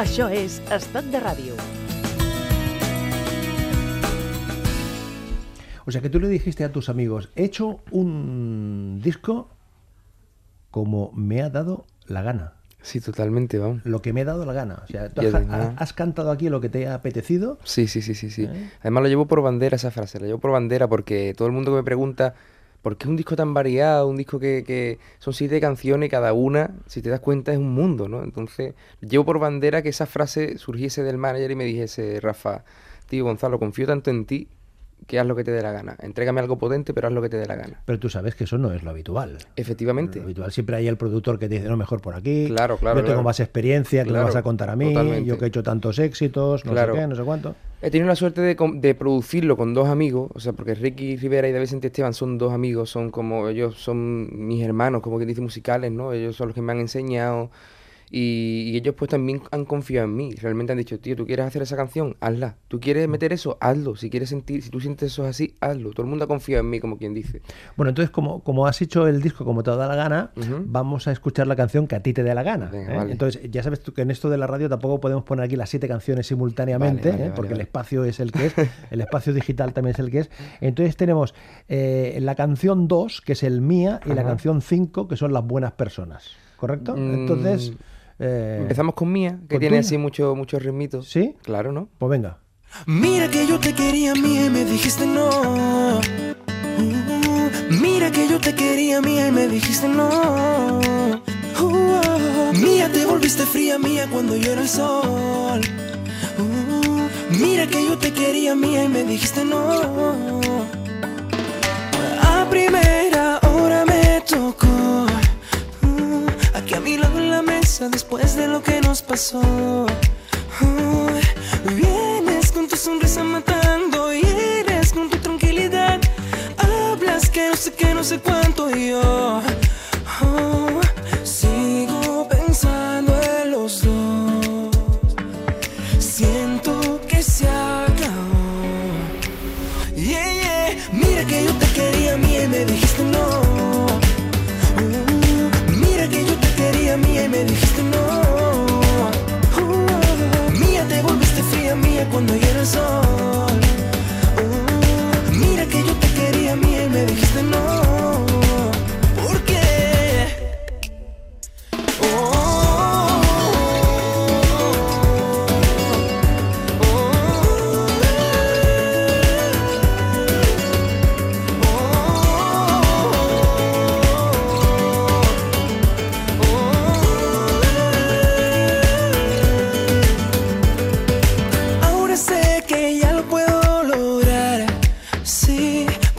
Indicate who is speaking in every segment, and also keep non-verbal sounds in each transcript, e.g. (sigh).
Speaker 1: Això és Estat de Ràdio.
Speaker 2: O sea que tú le dijiste a tus amigos, he hecho un disco como me ha dado la gana.
Speaker 3: Sí, totalmente, vamos.
Speaker 2: Lo que me ha dado la gana. O sea, tú
Speaker 3: Y
Speaker 2: has,
Speaker 3: además-
Speaker 2: has cantado aquí lo que te ha apetecido.
Speaker 3: Sí, sí, sí, sí, sí.
Speaker 2: ¿Eh?
Speaker 3: Además lo llevo por bandera esa frase, la llevo por bandera porque todo el mundo que me pregunta por qué es un disco tan variado, un disco que, que son siete canciones cada una, si te das cuenta, es un mundo, ¿no? Entonces, llevo por bandera que esa frase surgiese del manager y me dijese, Rafa, tío Gonzalo, confío tanto en ti que haz lo que te dé la gana. Entrégame algo potente, pero haz lo que te dé la gana.
Speaker 2: Pero tú sabes que eso no es lo habitual.
Speaker 3: Efectivamente.
Speaker 2: Lo habitual siempre hay el productor que te dice, no, mejor por aquí.
Speaker 3: Claro, claro,
Speaker 2: Yo tengo
Speaker 3: claro.
Speaker 2: más experiencia, que me
Speaker 3: Claro,
Speaker 2: vas a contar a mí.
Speaker 3: totalmente.
Speaker 2: Yo que he hecho tantos éxitos, no
Speaker 3: Claro.
Speaker 2: sé qué, no sé cuánto.
Speaker 3: He tenido la suerte de, de producirlo con dos amigos, o sea, porque Ricky Rivera y David Vicente Esteban son dos amigos, son como, ellos son mis hermanos, como que dice musicales, ¿no? Ellos son los que me han enseñado y, y ellos pues también han confiado en mí, realmente han dicho, tío, tú quieres hacer esa canción, hazla, tú quieres meter eso, hazlo, si quieres sentir, si tú sientes eso así, hazlo, todo el mundo ha confiado en mí, como quien dice.
Speaker 2: Bueno, entonces, como, como has hecho el disco como te da la gana, vamos a escuchar la canción que a ti te dé la gana.
Speaker 3: Venga,
Speaker 2: ¿eh?
Speaker 3: vale.
Speaker 2: Entonces, ya sabes tú que en esto de la radio tampoco podemos poner aquí las siete canciones simultáneamente,
Speaker 3: Vale, vale,
Speaker 2: ¿eh? porque el espacio es el que es, (laughs) el espacio digital también es el que es. Entonces tenemos eh, la canción 2, que es el mía, y la canción 5, que son las buenas personas. ¿Correcto?
Speaker 3: Mm,
Speaker 2: Entonces... eh,
Speaker 3: Empezamos con Mía, que
Speaker 2: ¿con
Speaker 3: tiene
Speaker 2: tuya?
Speaker 3: así mucho, muchos ritmitos.
Speaker 2: ¿Sí?
Speaker 3: Claro, ¿no?
Speaker 2: Pues venga.
Speaker 4: Mira que yo te quería mía y me dijiste no. Uh, mira que yo te quería mía y me dijiste no. Uh, mía te volviste fría mía cuando yo era el sol. Uh, mira que yo te quería mía y me dijiste no. A primera mi lado en la mesa después de lo que nos pasó. Vienes con tu sonrisa matando y eres con tu tranquilidad. Hablas que no sé qué, no sé cuánto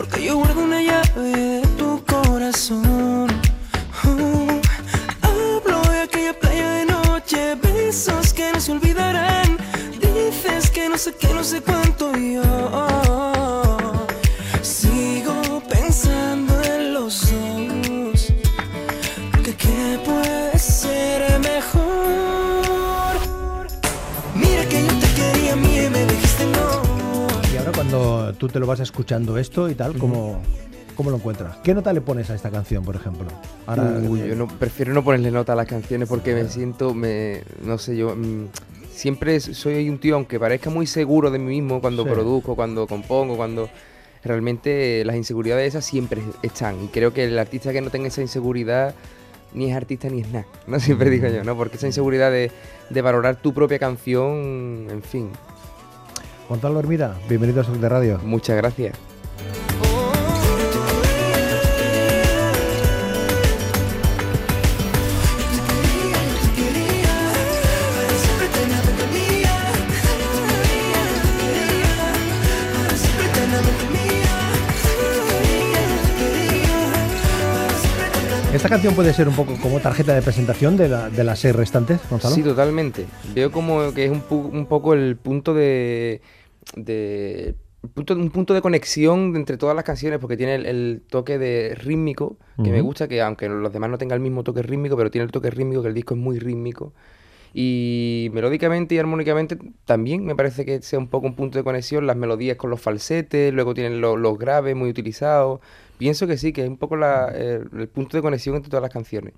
Speaker 4: porque yo guardo una te
Speaker 2: lo vas escuchando esto y tal, ¿cómo, cómo lo encuentras? ¿Qué nota le pones a esta canción, por ejemplo? Ahora,
Speaker 3: Uy, yo no, prefiero no ponerle nota a las canciones porque me siento, me, no sé, yo mm, siempre soy un tío, aunque parezca muy seguro de mí mismo cuando
Speaker 2: Sí.
Speaker 3: produzco, cuando compongo, cuando realmente las inseguridades esas siempre están. Y creo que el artista que no tenga esa inseguridad ni es artista ni es nada, (laughs) ¿no? Siempre digo yo, ¿no? Porque esa inseguridad de, de valorar tu propia canción, en fin,
Speaker 2: Gonzalo Hermida, bienvenido a Soc de Radio.
Speaker 3: muchas gracias.
Speaker 2: ¿Esta canción puede ser un poco como tarjeta de presentación de, la- de las seis restantes, Gonzalo?
Speaker 3: Sí, totalmente. Veo como que es un, pu- un poco el punto de, de punto, un punto de conexión entre todas las canciones porque tiene el, el toque de rítmico que me gusta, que aunque los demás no tengan el mismo toque rítmico, pero tiene el toque rítmico que el disco es muy rítmico Y melódicamente y armónicamente también me parece que sea un poco un punto de conexión, las melodías con los falsetes, luego tienen lo- los graves muy utilizados. Pienso que sí, que es un poco la- el, el punto de conexión entre todas las canciones.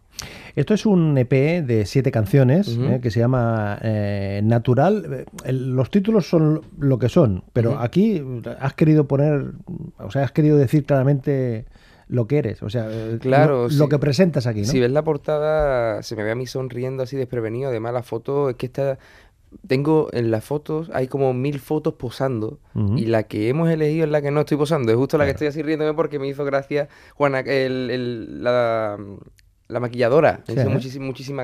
Speaker 2: Esto es un EP de siete canciones eh, que se llama eh, Natural. Eh, el- los títulos son lo que son, pero aquí has querido poner, o sea, has querido decir claramente lo que eres, o sea, eh,
Speaker 3: Claro,
Speaker 2: lo, que presentas aquí, ¿no?
Speaker 3: Si ves la portada, se me ve a mí sonriendo así desprevenido. Además, la foto es que está. Tengo en las fotos, hay como mil fotos posando. Y la que hemos elegido es la que no estoy posando. Es justo la que estoy así riéndome porque me hizo gracia Juana, el, el- la, la maquilladora. Me
Speaker 2: Sí,
Speaker 3: hizo
Speaker 2: ¿eh?
Speaker 3: muchísima.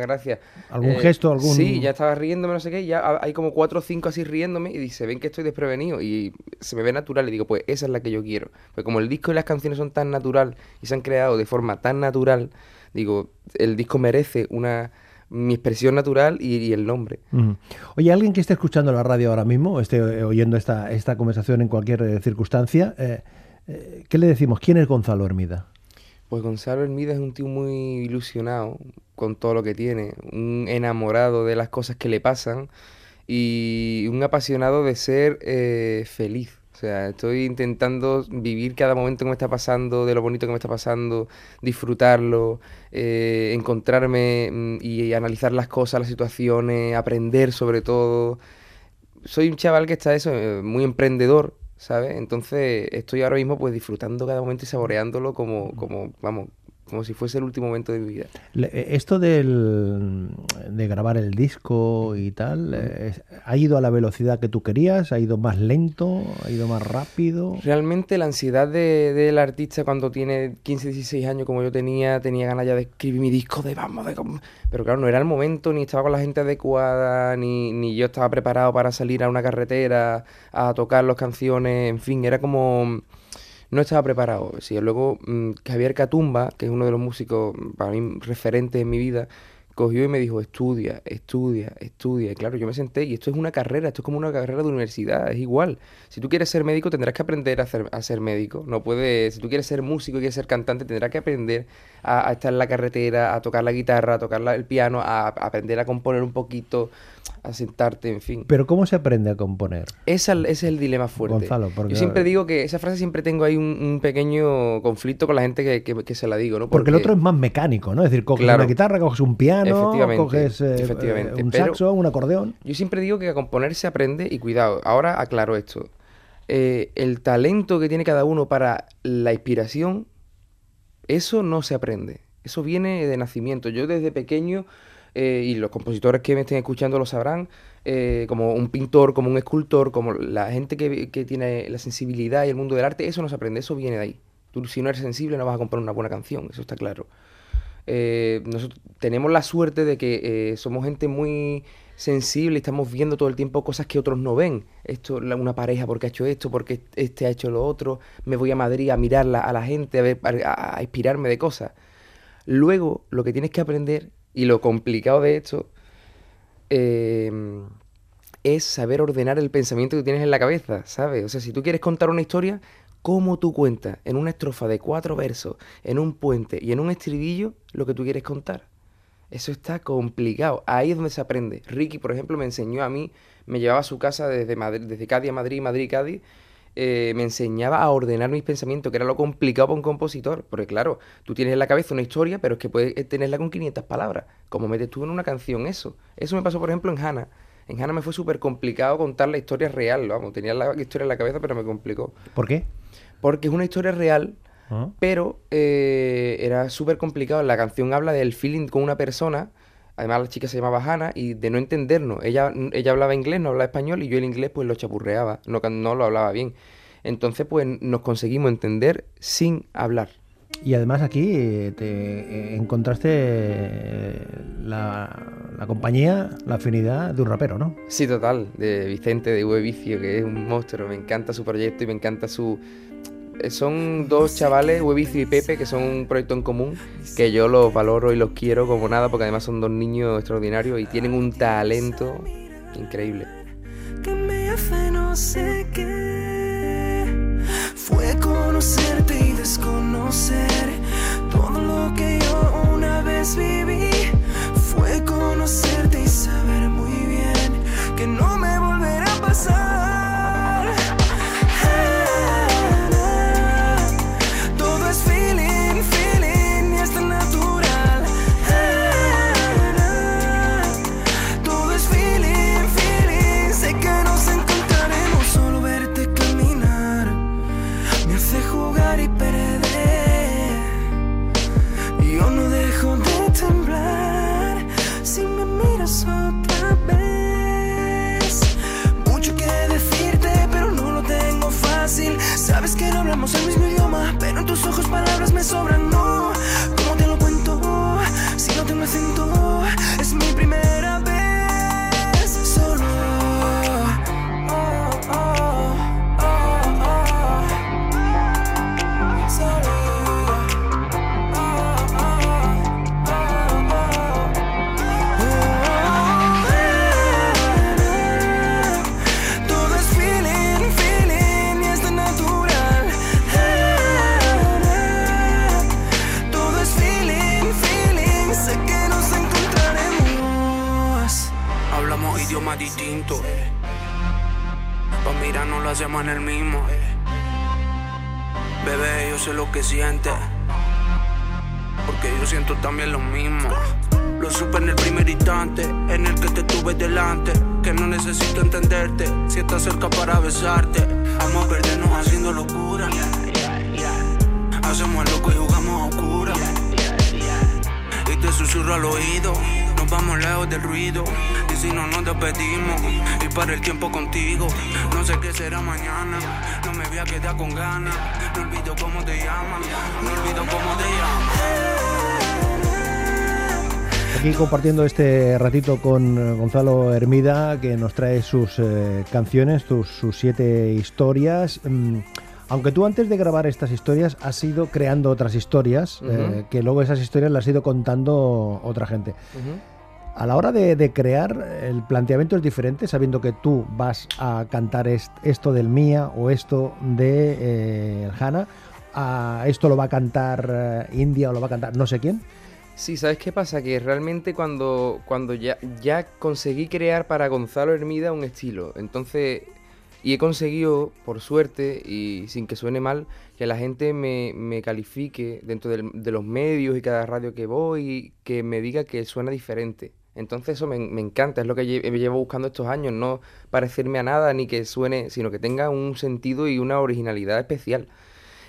Speaker 2: ¿Algún gesto, algún-
Speaker 3: Sí, ya estaba riéndome, no sé qué. Ya ha- hay como cuatro o cinco así riéndome y se ven que estoy desprevenido. Y se me ve natural y digo, pues esa es la que yo quiero. Pues como el disco y las canciones son tan natural y se han creado de forma tan natural, digo, el disco merece una mi expresión natural y, y el nombre.
Speaker 2: Oye, alguien que esté escuchando la radio ahora mismo, o esté eh, oyendo esta, esta conversación en cualquier eh, circunstancia, eh, ¿qué le decimos? ¿Quién es Gonzalo Hermida?
Speaker 3: Pues Gonzalo Hermida es un tío muy ilusionado con todo lo que tiene, un enamorado de las cosas que le pasan y un apasionado de ser eh, feliz. O sea, estoy intentando vivir cada momento que me está pasando, de lo bonito que me está pasando, disfrutarlo, eh, encontrarme mm, y analizar las cosas, las situaciones, aprender sobre todo. Soy un chaval que está eso, eh, muy emprendedor, ¿sabes? Entonces estoy ahora mismo pues disfrutando cada momento y saboreándolo como, como, vamos, como si fuese el último momento de mi vida.
Speaker 2: Eh, Esto del, de grabar el disco y tal, eh, ¿ha ido a la velocidad que tú querías? ¿Ha ido más lento? ¿Ha ido más rápido?
Speaker 3: Realmente la ansiedad de- del artista cuando tiene 15, 16 años como yo tenía, tenía ganas ya de escribir mi disco, de vamos, de... com-". Pero claro, no era el momento, ni estaba con la gente adecuada, ni, ni yo estaba preparado para salir a una carretera a tocar las canciones, en fin, era como... No estaba preparado. Sí, luego mm, Javier Catumba, que es uno de los músicos mm, para mí referentes en mi vida, cogió y me dijo, estudia, estudia, estudia. Y claro, yo me senté y esto es una carrera, esto es como una carrera de universidad, es igual. Si tú quieres ser médico, tendrás que aprender a, hacer, a ser médico. No puedes, si tú quieres ser músico y quieres ser cantante, tendrás que aprender a, a estar en la carretera, a tocar la guitarra, a tocar la- el piano, a, a aprender a componer un poquito, a sentarte, en fin.
Speaker 2: Pero ¿cómo se aprende a componer?
Speaker 3: Esa- ese es el dilema fuerte.
Speaker 2: Gonzalo, porque-
Speaker 3: Yo siempre digo que esa frase siempre tengo ahí un, un pequeño conflicto con la gente que, que- que se la digo, ¿no?
Speaker 2: Porque el otro es más mecánico, ¿no? Es decir, coges
Speaker 3: Claro.
Speaker 2: una guitarra, coges un piano,
Speaker 3: Efectivamente,
Speaker 2: coges eh,
Speaker 3: efectivamente,
Speaker 2: eh, un
Speaker 3: pero-
Speaker 2: saxo, un acordeón.
Speaker 3: Yo siempre digo que a componer se aprende, y cuidado, ahora aclaro esto. Eh, el talento que tiene cada uno para la inspiración, eso no se aprende. Eso viene de nacimiento. Yo desde pequeño, eh, y los compositores que me estén escuchando lo sabrán, eh, como un pintor, como un escultor, como la gente que, que tiene la sensibilidad y el mundo del arte, eso no se aprende, eso viene de ahí. Tú si no eres sensible no vas a componer una buena canción, eso está claro. Eh, nosotros tenemos la suerte de que eh, somos gente muy sensible y estamos viendo todo el tiempo cosas que otros no ven. Esto, la- una pareja porque ha hecho esto, porque este ha hecho lo otro. Me voy a Madrid a mirarla a la gente, a, ver, a, inspirarme de cosas. Luego, lo que tienes que aprender, y lo complicado de esto, eh, es saber ordenar el pensamiento que tienes en la cabeza, ¿sabes? O sea, si tú quieres contar una historia, ¿cómo tú cuentas en una estrofa de cuatro versos, en un puente y en un estribillo lo que tú quieres contar? Eso está complicado. Ahí es donde se aprende. Ricky, por ejemplo, me enseñó a mí, me llevaba a su casa desde, Madrid, desde Cádiz a Madrid, Madrid Cádiz, eh, me enseñaba a ordenar mis pensamientos, que era lo complicado para un compositor. Porque claro, tú tienes en la cabeza una historia, pero es que puedes tenerla con 500 palabras. Como metes tú en una canción eso. Eso me pasó, por ejemplo, en Hannah. En Hannah me fue súper complicado contar la historia real. Vamos, tenía la historia en la cabeza, pero me complicó.
Speaker 2: ¿Por qué?
Speaker 3: Porque es una historia real,
Speaker 2: Ah.
Speaker 3: pero eh, era súper complicado. La canción habla del feeling con una persona. Además, la chica se llamaba Hannah y de no entendernos. Ella, ella hablaba inglés, no hablaba español y yo el inglés pues lo chapurreaba, no, no lo hablaba bien. Entonces, pues nos conseguimos entender sin hablar.
Speaker 2: Y además aquí eh, te eh, encontraste eh, la, la compañía, la afinidad de un rapero, ¿no?
Speaker 3: Sí, total, de Vicente de V Vicio, que es un monstruo. Me encanta su proyecto y me encanta su. Son dos chavales, Vicio y Pepe, que son un proyecto en común, que yo los valoro y los quiero como nada, porque además son dos niños extraordinarios y tienen un talento increíble.
Speaker 4: que me hace no sé qué. Fue conocerte
Speaker 5: delante. Que no necesito entenderte si estás cerca para besarte. Vamos a perdernos haciendo locura. Hacemos el loco y jugamos a oscura. Y te susurro al oído. Nos vamos lejos del ruido. Y si no nos despedimos, y para el tiempo contigo. No sé qué será mañana. No me voy a quedar con ganas. No olvido cómo te llaman. No olvido cómo te llaman.
Speaker 2: Aquí compartiendo este ratito con eh, Gonzalo Hermida, que nos trae sus eh, canciones, tus- sus siete historias. Mm, Aunque tú antes de grabar estas historias has ido creando otras historias,
Speaker 3: Ujú.
Speaker 2: eh, que luego esas historias las has ido contando otra gente.
Speaker 3: Ujú.
Speaker 2: A la hora de, de crear, el planteamiento es diferente, sabiendo que tú vas a cantar est- esto del Mía o esto de eh, el Hana, a esto lo va a cantar eh, India o lo va a cantar no sé quién.
Speaker 3: Sí, ¿sabes qué pasa? Que realmente cuando, cuando ya, ya conseguí crear para Gonzalo Hermida un estilo, entonces, y he conseguido, por suerte, y sin que suene mal, que la gente me, me califique dentro del- de los medios y cada radio que voy, que me diga que suena diferente. Entonces eso me, me encanta, es lo que llevo buscando estos años, no parecerme a nada ni que suene, sino que tenga un sentido y una originalidad especial.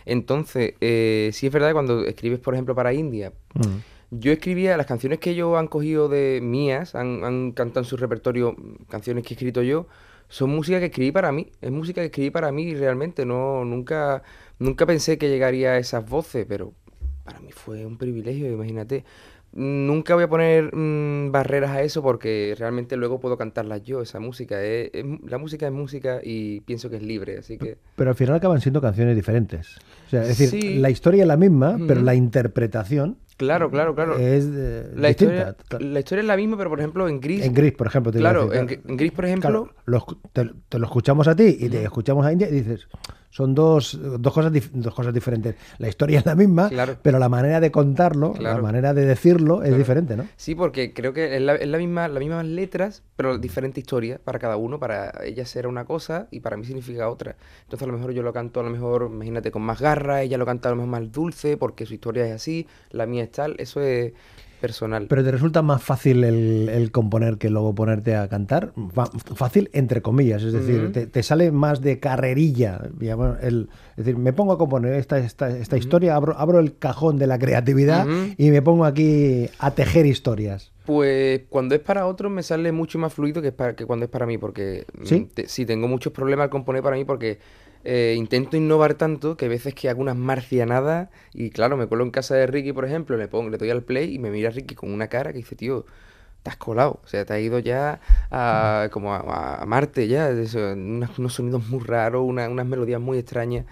Speaker 3: Entonces, eh, sí es verdad que cuando escribes, por ejemplo, para India,
Speaker 2: Mm.
Speaker 3: Yo escribía las canciones que ellos han cogido de mías, han, han cantado en su repertorio mm, canciones que he escrito yo, son música que escribí para mí, es música que escribí para mí realmente, no, nunca, nunca pensé que llegaría a esas voces, pero para mí fue un privilegio, imagínate. Nunca voy a poner mm, barreras a eso porque realmente luego puedo cantarlas yo, esa música. es- es- la música es música y pienso que es libre, así que...
Speaker 2: Pero al final acaban siendo canciones diferentes. O sea, es decir,
Speaker 3: Sí.
Speaker 2: la historia es la misma, pero la interpretación
Speaker 3: Claro, claro, claro.
Speaker 2: es eh,
Speaker 3: La
Speaker 2: distinta.
Speaker 3: historia,
Speaker 2: Claro.
Speaker 3: la historia es la misma, pero por ejemplo en Gris...
Speaker 2: En Gris, por ejemplo. te
Speaker 3: Claro,
Speaker 2: decir,
Speaker 3: en, Gri- en Gris, por ejemplo...
Speaker 2: Claro, te, te lo escuchamos a ti y te escuchamos a India y dices, son dos, dos, cosas, dos cosas diferentes. La historia es la misma,
Speaker 3: Claro.
Speaker 2: pero la manera de contarlo, la manera de decirlo es
Speaker 3: Claro.
Speaker 2: diferente, ¿no?
Speaker 3: Sí, porque creo que es la, es la misma, las mismas letras, pero diferente historia para cada uno. Para ella será una cosa y para mí significa otra. Entonces a lo mejor yo lo canto a lo mejor, imagínate, con más garra, ella lo canta a lo mejor más dulce porque su historia es así, la mía es tal, eso es personal.
Speaker 2: Pero te resulta más fácil el, el componer que luego ponerte a cantar. Fácil entre comillas, es decir, te, te sale más de carrerilla. el- es decir, me pongo a componer esta, esta, esta historia, abro, abro el cajón de la creatividad y me pongo aquí a tejer historias.
Speaker 3: Pues cuando es para otros me sale mucho más fluido que, para, que cuando es para mí, porque
Speaker 2: ¿Sí?
Speaker 3: te- sí tengo muchos problemas al componer para mí porque eh, intento innovar tanto que hay veces que hago unas marcianadas y claro, me cuelo en casa de Ricky, por ejemplo, le pongo, le doy al play y me mira Ricky con una cara que dice, tío, te has colado, o sea, te has ido ya a, como a, a Marte ya, eso, unos sonidos muy raros, una- unas melodías muy extrañas.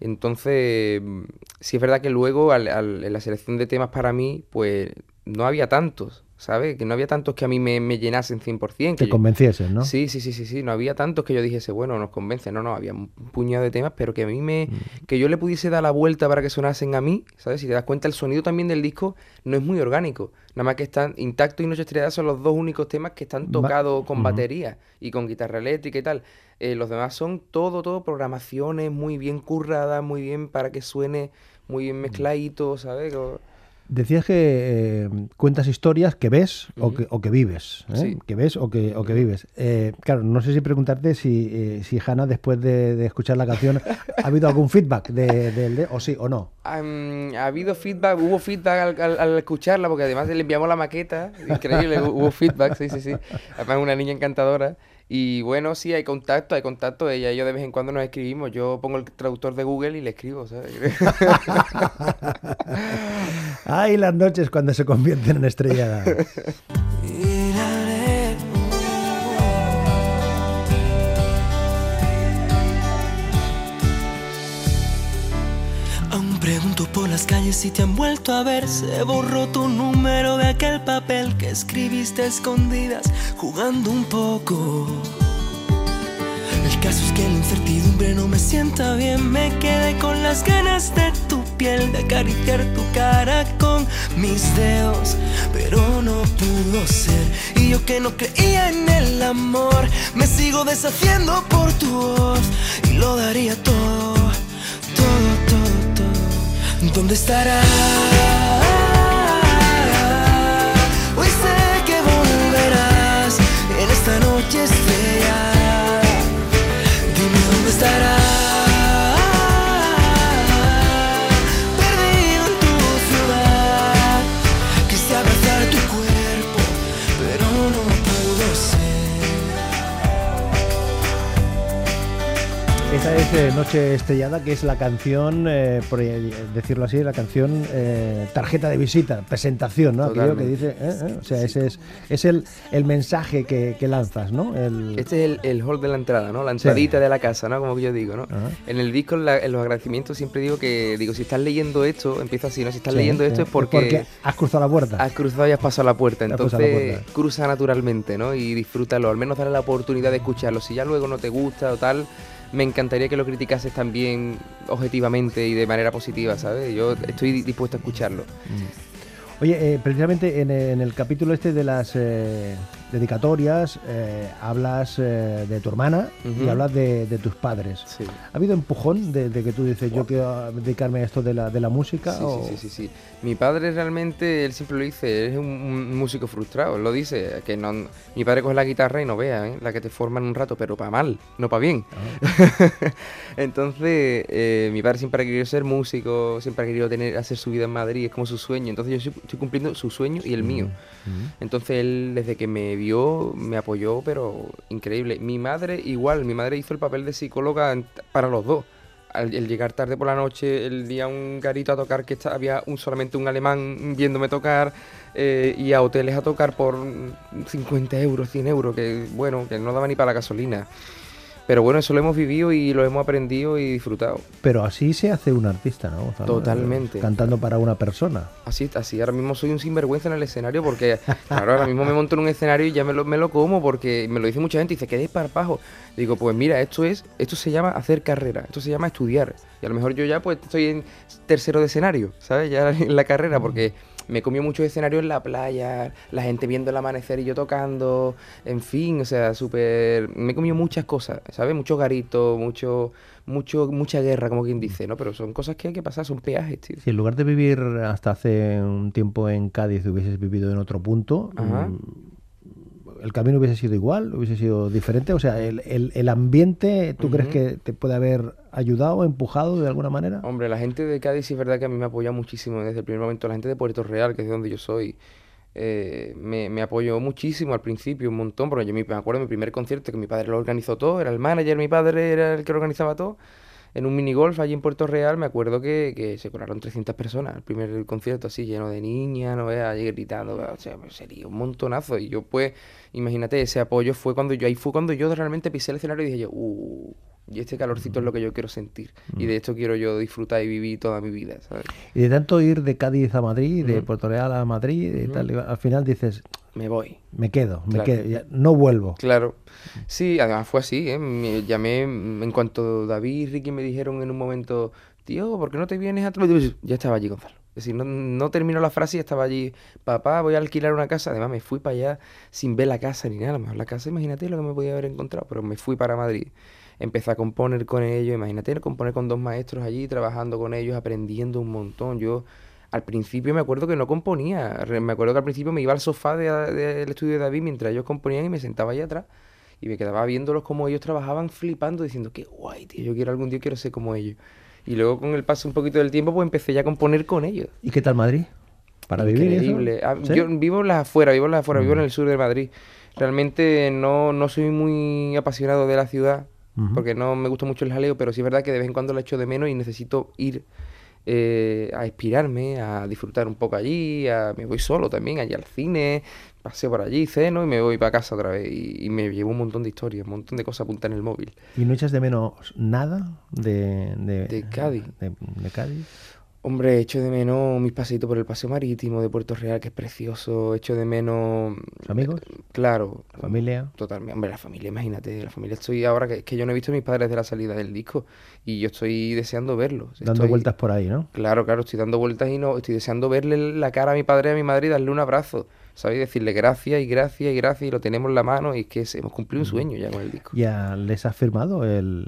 Speaker 3: Entonces, mm, sí es verdad que luego al- al- en la selección de temas para mí, pues no había tantos, ¿sabes? Que no había tantos que a mí me, me llenasen 100%. que yo-
Speaker 2: convenciesen, ¿no?
Speaker 3: Sí, sí, sí, sí, sí, no había tantos que yo dijese, bueno, nos convence, no, no, había un puñado de temas, pero que a mí me,
Speaker 2: Mm.
Speaker 3: que yo le pudiese dar la vuelta para que sonasen a mí, ¿sabes? Si te das cuenta, el sonido también del disco no es muy orgánico, nada más que están Intacto y Noche Estrellada son los dos únicos temas que están tocados con batería y con guitarra eléctrica y tal. Eh, los demás son todo, todo programaciones muy bien curradas, muy bien para que suene muy
Speaker 2: Mm.
Speaker 3: bien mezcladito, ¿sabes?
Speaker 2: Decías que eh, cuentas historias que ves o, que, o que vives. ¿eh?
Speaker 3: Sí.
Speaker 2: Que ves o que, o que vives. Eh, claro, no sé si preguntarte si, eh, si Hanna, después de, de escuchar la canción, ¿ha habido algún feedback de, del de- o sí o no?
Speaker 3: Am, ha habido feedback, hubo feedback al, al- al escucharla, porque además le enviamos la maqueta, increíble, hu- hubo feedback, sí, sí, sí. Además una niña encantadora. Y bueno, sí, hay contacto, hay contacto, ella y yo de vez en cuando nos escribimos, yo pongo el traductor de Google y le escribo, ¿sabes? (laughs)
Speaker 2: Ay, las noches cuando se convierten en estrelladas. (laughs)
Speaker 4: por las calles si te han vuelto a ver. Se borró tu número de aquel papel que escribiste a escondidas, jugando un poco. El caso es que la incertidumbre no me sienta bien. Me quedé con las ganas de tu piel, de acariciar tu cara con mis dedos. Pero no pudo ser. Y yo que no creía en el amor, me sigo deshaciendo por tu voz. Y lo daría todo. ¿Dónde estarás?
Speaker 2: Eh, Noche Estrellada, que es la canción, eh, por eh, decirlo así, la canción eh, tarjeta de visita, presentación, ¿no? Aquello que dice, eh, o sea, ese es, es el, el mensaje que, que lanzas, ¿no? El,
Speaker 3: Este es el, el hall de la entrada, ¿no? La entradita de la casa, ¿no? Como que yo digo, ¿no?
Speaker 2: Ajá.
Speaker 3: En el disco, en, la- en los agradecimientos, siempre digo que, digo, si estás leyendo esto, empiezo así, ¿no? Si estás
Speaker 2: Sí,
Speaker 3: leyendo
Speaker 2: sí,
Speaker 3: esto es porque,
Speaker 2: has cruzado la puerta.
Speaker 3: has cruzado y has pasado la puerta.
Speaker 2: La
Speaker 3: Entonces,
Speaker 2: puerta.
Speaker 3: cruza naturalmente, ¿no? Y disfrútalo, al menos dale la oportunidad de escucharlo. Si ya luego no te gusta o tal, me encantaría que lo criticases también objetivamente y de manera positiva, ¿sabes? Yo estoy dispuesto a escucharlo.
Speaker 2: Oye, eh, precisamente en, en el capítulo este de las eh, dedicatorias eh, hablas eh, de tu hermana y
Speaker 3: Ujú.
Speaker 2: hablas de, de tus padres.
Speaker 3: Sí.
Speaker 2: ¿Ha habido empujón de, de que tú dices yo quiero dedicarme a esto de la, de la música?
Speaker 3: Sí,
Speaker 2: o-
Speaker 3: sí, sí, sí, sí. Mi padre realmente, él siempre lo dice, es un, un músico frustrado, él lo dice, que no, mi padre coge la guitarra y no vea, ¿eh? la que te forma en un rato, pero para mal, no para bien. (laughs) entonces, eh, mi padre siempre ha querido ser músico, siempre ha querido tener, hacer su vida en Madrid, es como su sueño, entonces yo estoy, estoy cumpliendo su sueño y el mío. Entonces él desde que me vio me apoyó, pero increíble. Mi madre igual, mi madre hizo el papel de psicóloga para los dos. Al llegar tarde por la noche, el día un garito a tocar que había un, solamente un alemán viéndome tocar eh, y a hoteles a tocar por 50 euros, 100 euros, que bueno, que no daba ni para la gasolina. Pero bueno, eso lo hemos vivido y lo hemos aprendido y disfrutado.
Speaker 2: Pero así se hace un artista, ¿no?
Speaker 3: Totalmente.
Speaker 2: Cantando para una persona.
Speaker 3: Así, así, ahora mismo soy un sinvergüenza en el escenario porque, claro, ahora mismo me monto en un escenario y ya me lo, me lo como porque me lo dice mucha gente y dice, ¿qué desparpajo? Digo, pues mira, esto es, esto se llama hacer carrera, esto se llama estudiar. Y a lo mejor yo ya pues estoy en tercero de escenario, ¿sabes? Ya en la carrera porque me comió muchos escenarios en la playa, la gente viendo el amanecer y yo tocando, en fin, o sea, súper... Me he comido muchas cosas, ¿sabes? Muchos garitos, mucho, mucho, mucha guerra, como quien dice, ¿no? Pero son cosas que hay que pasar, son peajes, tío.
Speaker 2: Si en lugar de vivir hasta hace un tiempo en Cádiz hubieses vivido en otro punto,
Speaker 3: Ajá.
Speaker 2: mm, ¿el camino hubiese sido igual? ¿Hubiese sido diferente? O sea, ¿el, el- el ambiente tú crees que te puede haber ayudado, empujado de alguna manera?
Speaker 3: Hombre, la gente de Cádiz es verdad que a mí me apoya muchísimo desde el primer momento. La gente de Puerto Real, que es de donde yo soy, eh, me, me apoyó muchísimo al principio, un montón. Porque yo me me acuerdo de mi primer concierto que mi padre lo organizó todo, era el manager, mi padre era el que lo organizaba todo. En un minigolf allí en Puerto Real, me acuerdo que, que se colaron 300 personas. El primer concierto así, lleno de niñas, no veas, allí gritando, o sea, pues, sería un montonazo. Y yo, pues, imagínate, ese apoyo fue cuando yo, ahí fue cuando yo realmente pisé el escenario y dije yo, uh, y este calorcito es lo que yo quiero sentir. Y de esto quiero yo disfrutar y vivir toda mi vida, ¿sabes?
Speaker 2: Y de tanto ir de Cádiz a Madrid, de. Puerto Real a Madrid, y tal, al final dices,
Speaker 3: Me voy.
Speaker 2: me quedo, me
Speaker 3: Claro.
Speaker 2: quedo, ya no vuelvo.
Speaker 3: Claro. Sí, además fue así, ¿eh? Me llamé, mm, en cuanto David y Ricky me dijeron en un momento, tío, ¿por qué no te vienes a... tu-?" Ya estaba allí, Gonzalo. Es decir, no, no terminó la frase y estaba allí, papá, voy a alquilar una casa. Además, me fui para allá sin ver la casa ni nada. Mejor la casa, imagínate lo que me podía haber encontrado, pero me fui para Madrid. Empecé a componer con ellos, imagínate, componer con dos maestros allí, trabajando con ellos, aprendiendo un montón. Yo al principio me acuerdo que no componía. Me acuerdo que al principio me iba al sofá de- del estudio de David mientras ellos componían y me sentaba ahí atrás. Y me quedaba viéndolos como ellos trabajaban, flipando, diciendo, qué guay, tío, yo quiero algún día quiero ser como ellos. Y luego con el paso un poquito del tiempo, pues empecé ya a componer con ellos.
Speaker 2: ¿Y qué tal Madrid? ¿Para vivir?
Speaker 3: Increíble. Ah,
Speaker 2: ¿Sí?
Speaker 3: Yo vivo en las afueras, vivo en las afueras, vivo en el sur de Madrid. Realmente no, no soy muy apasionado de la ciudad, porque no me gusta mucho el jaleo, pero sí es verdad que de vez en cuando la echo de menos y necesito ir eh, a inspirarme, a disfrutar un poco allí, a- me voy solo también, allí al cine, paseo por allí, ceno y me voy para casa otra vez. Y, y me llevo un montón de historias, un montón de cosas apuntadas en el móvil.
Speaker 2: ¿Y no echas de menos nada de, de,
Speaker 3: De Cádiz.
Speaker 2: De, de Cádiz.
Speaker 3: Hombre, echo de menos mis paseitos por el paseo marítimo de Puerto Real, que es precioso. Echo de menos...
Speaker 2: ¿Los amigos?
Speaker 3: Claro.
Speaker 2: ¿La familia?
Speaker 3: Totalmente. Hombre, la familia, imagínate. La familia estoy ahora que, que yo no he visto a mis padres de la salida del disco. Y yo estoy deseando verlos.
Speaker 2: Dando
Speaker 3: Estoy-
Speaker 2: vueltas por ahí, ¿no?
Speaker 3: Claro, claro, estoy dando vueltas y no, estoy deseando verle la cara a mi padre y a mi madre y darle un abrazo. ¿Sabes? Decirle gracias y gracias y gracias y lo tenemos en la mano y es que hemos cumplido un sueño ya con el disco.
Speaker 2: ¿Ya les has firmado el,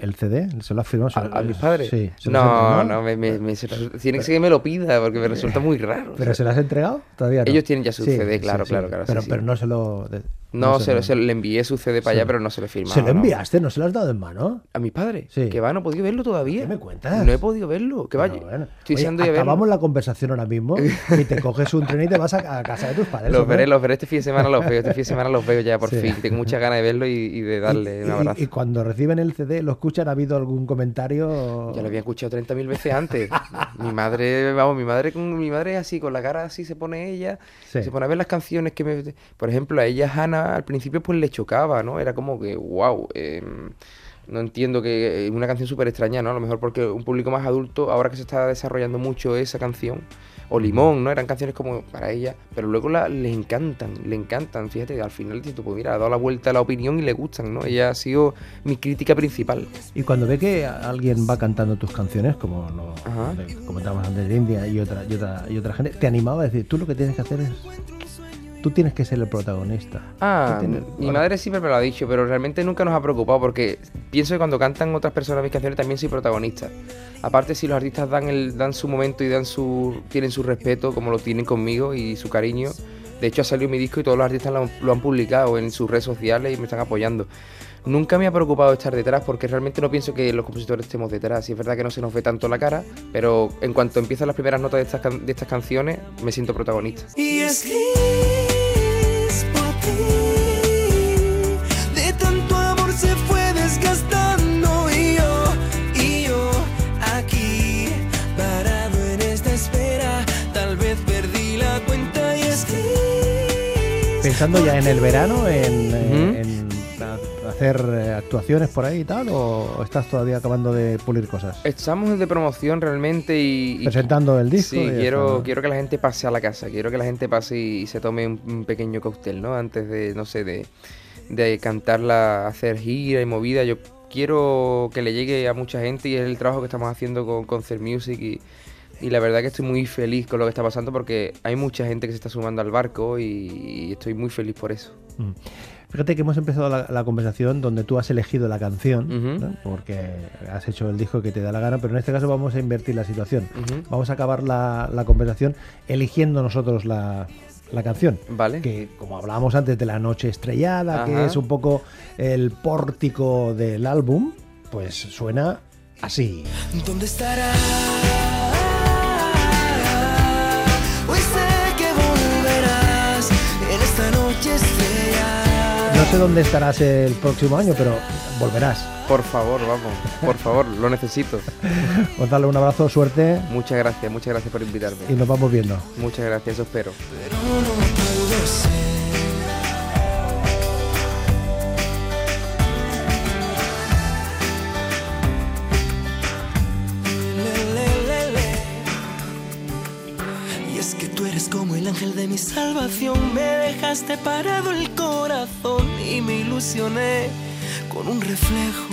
Speaker 2: el CD? ¿Se lo has firmado?
Speaker 3: ¿A, a mis padres?
Speaker 2: Sí. ¿se lo has
Speaker 3: no, no, me, me- me- se- tiene que ser que me lo pida porque me resulta muy raro.
Speaker 2: ¿Pero se lo has entregado? Todavía no.
Speaker 3: Ellos tienen ya su
Speaker 2: Sí,
Speaker 3: CD, claro,
Speaker 2: sí.
Speaker 3: claro, claro,
Speaker 2: Pero, pero no se lo... de-
Speaker 3: No, se, lo-
Speaker 2: lo-
Speaker 3: se lo- le envié su CD para allá, pero no se lo he firmado.
Speaker 2: ¿Se lo enviaste? ¿No se lo has dado en mano?
Speaker 3: ¿A mis padres?
Speaker 2: Sí.
Speaker 3: Que va, no he podido verlo todavía.
Speaker 2: ¿Qué me cuentas?
Speaker 3: No he podido verlo. Que vaya.
Speaker 2: Bueno.
Speaker 3: Estoy
Speaker 2: Oye,
Speaker 3: deseando ir a verlo.
Speaker 2: acabamos la conversación ahora mismo (laughs) y te coges un tren y te vas a, a casa de tus padres.
Speaker 3: Los veré, los veré este fin de semana, los veo. Este fin de semana los veo ya por fin. Tengo muchas ganas de verlo y, de darle un abrazo.
Speaker 2: Y, cuando reciben el CD, ¿lo ¿Ha habido algún comentario?
Speaker 3: Ya lo había escuchado 30.000 veces antes. mi madre, vamos, mi madre mi madre así, con la cara así se pone ella,
Speaker 2: Sí.
Speaker 3: se pone a ver las canciones que me... Por ejemplo, a ella Hannah al principio pues le chocaba, ¿no? Era como que, wow, no entiendo que es una canción súper extraña, ¿no? A lo mejor porque un público más adulto, ahora que se está desarrollando mucho esa canción, o Limón, ¿no? Eran canciones como para ella, pero luego la, le encantan, le encantan. Fíjate, al final tú, pues mira, ha dado la vuelta a la opinión y le gustan, ¿no? Ella ha sido mi crítica principal.
Speaker 2: Y cuando ve que alguien va cantando tus canciones, como lo comentábamos antes de India y otra, y otra, y otra gente, te animaba a decir, tú lo que tienes que hacer es, tú tienes que ser el protagonista.
Speaker 3: Ah,
Speaker 2: tienes-
Speaker 3: mi
Speaker 2: bueno,
Speaker 3: madre siempre me lo ha dicho, pero realmente nunca nos ha preocupado porque pienso que cuando cantan otras personas mis canciones también soy protagonista. Aparte, si los artistas dan el, dan su momento y dan su, tienen su respeto, como lo tienen conmigo y su cariño. De hecho, ha salido mi disco y todos los artistas lo, han- lo han publicado en sus redes sociales y me están apoyando. Nunca me ha preocupado estar detrás porque realmente no pienso que los compositores estemos detrás. Y es verdad que no se nos ve tanto la cara, pero en cuanto empiezan las primeras notas de estas, can- de estas canciones, me siento protagonista.
Speaker 4: Y es gris
Speaker 2: Pensando ya en el verano, en, eh, en hacer eh, actuaciones por ahí y tal, o estás todavía acabando de pulir cosas?
Speaker 3: Estamos de promoción realmente y... y-
Speaker 2: Presentando el disco.
Speaker 3: Sí, quiero, quiero que la gente pase a la casa, quiero que la gente pase y, se tome un, un pequeño cóctel, ¿no? Antes de, no sé, de, de cantarla, hacer gira y movida. Yo quiero que le llegue a mucha gente y es el trabajo que estamos haciendo con Concert Music y, y la verdad que estoy muy feliz con lo que está pasando porque hay mucha gente que se está sumando al barco y, y estoy muy feliz por eso.
Speaker 2: Mm. Fíjate que hemos empezado la, la conversación donde tú has elegido la canción, porque has hecho el disco que te da la gana, pero en este caso vamos a invertir la situación. Vamos a acabar la, la conversación eligiendo nosotros la, la canción.
Speaker 3: ¿Vale?
Speaker 2: Que como hablábamos antes de la noche estrellada, que es un poco el pórtico del álbum, pues suena así.
Speaker 4: ¿Dónde estará?
Speaker 2: No sé dónde estarás el próximo año, pero volverás.
Speaker 3: Por favor, vamos, por favor, lo necesito.
Speaker 2: Gonzalo, un abrazo, suerte
Speaker 3: Muchas gracias, muchas gracias por invitarme.
Speaker 2: y nos vamos viendo.
Speaker 3: Muchas gracias, eso espero.
Speaker 4: Y es que tú eres como el ángel de mi salvación. Me dejaste parado el con un reflejo.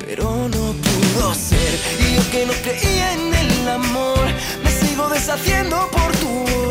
Speaker 4: Pero no pudo ser. Y yo que no creía en el amor, me sigo deshaciendo por tu voz.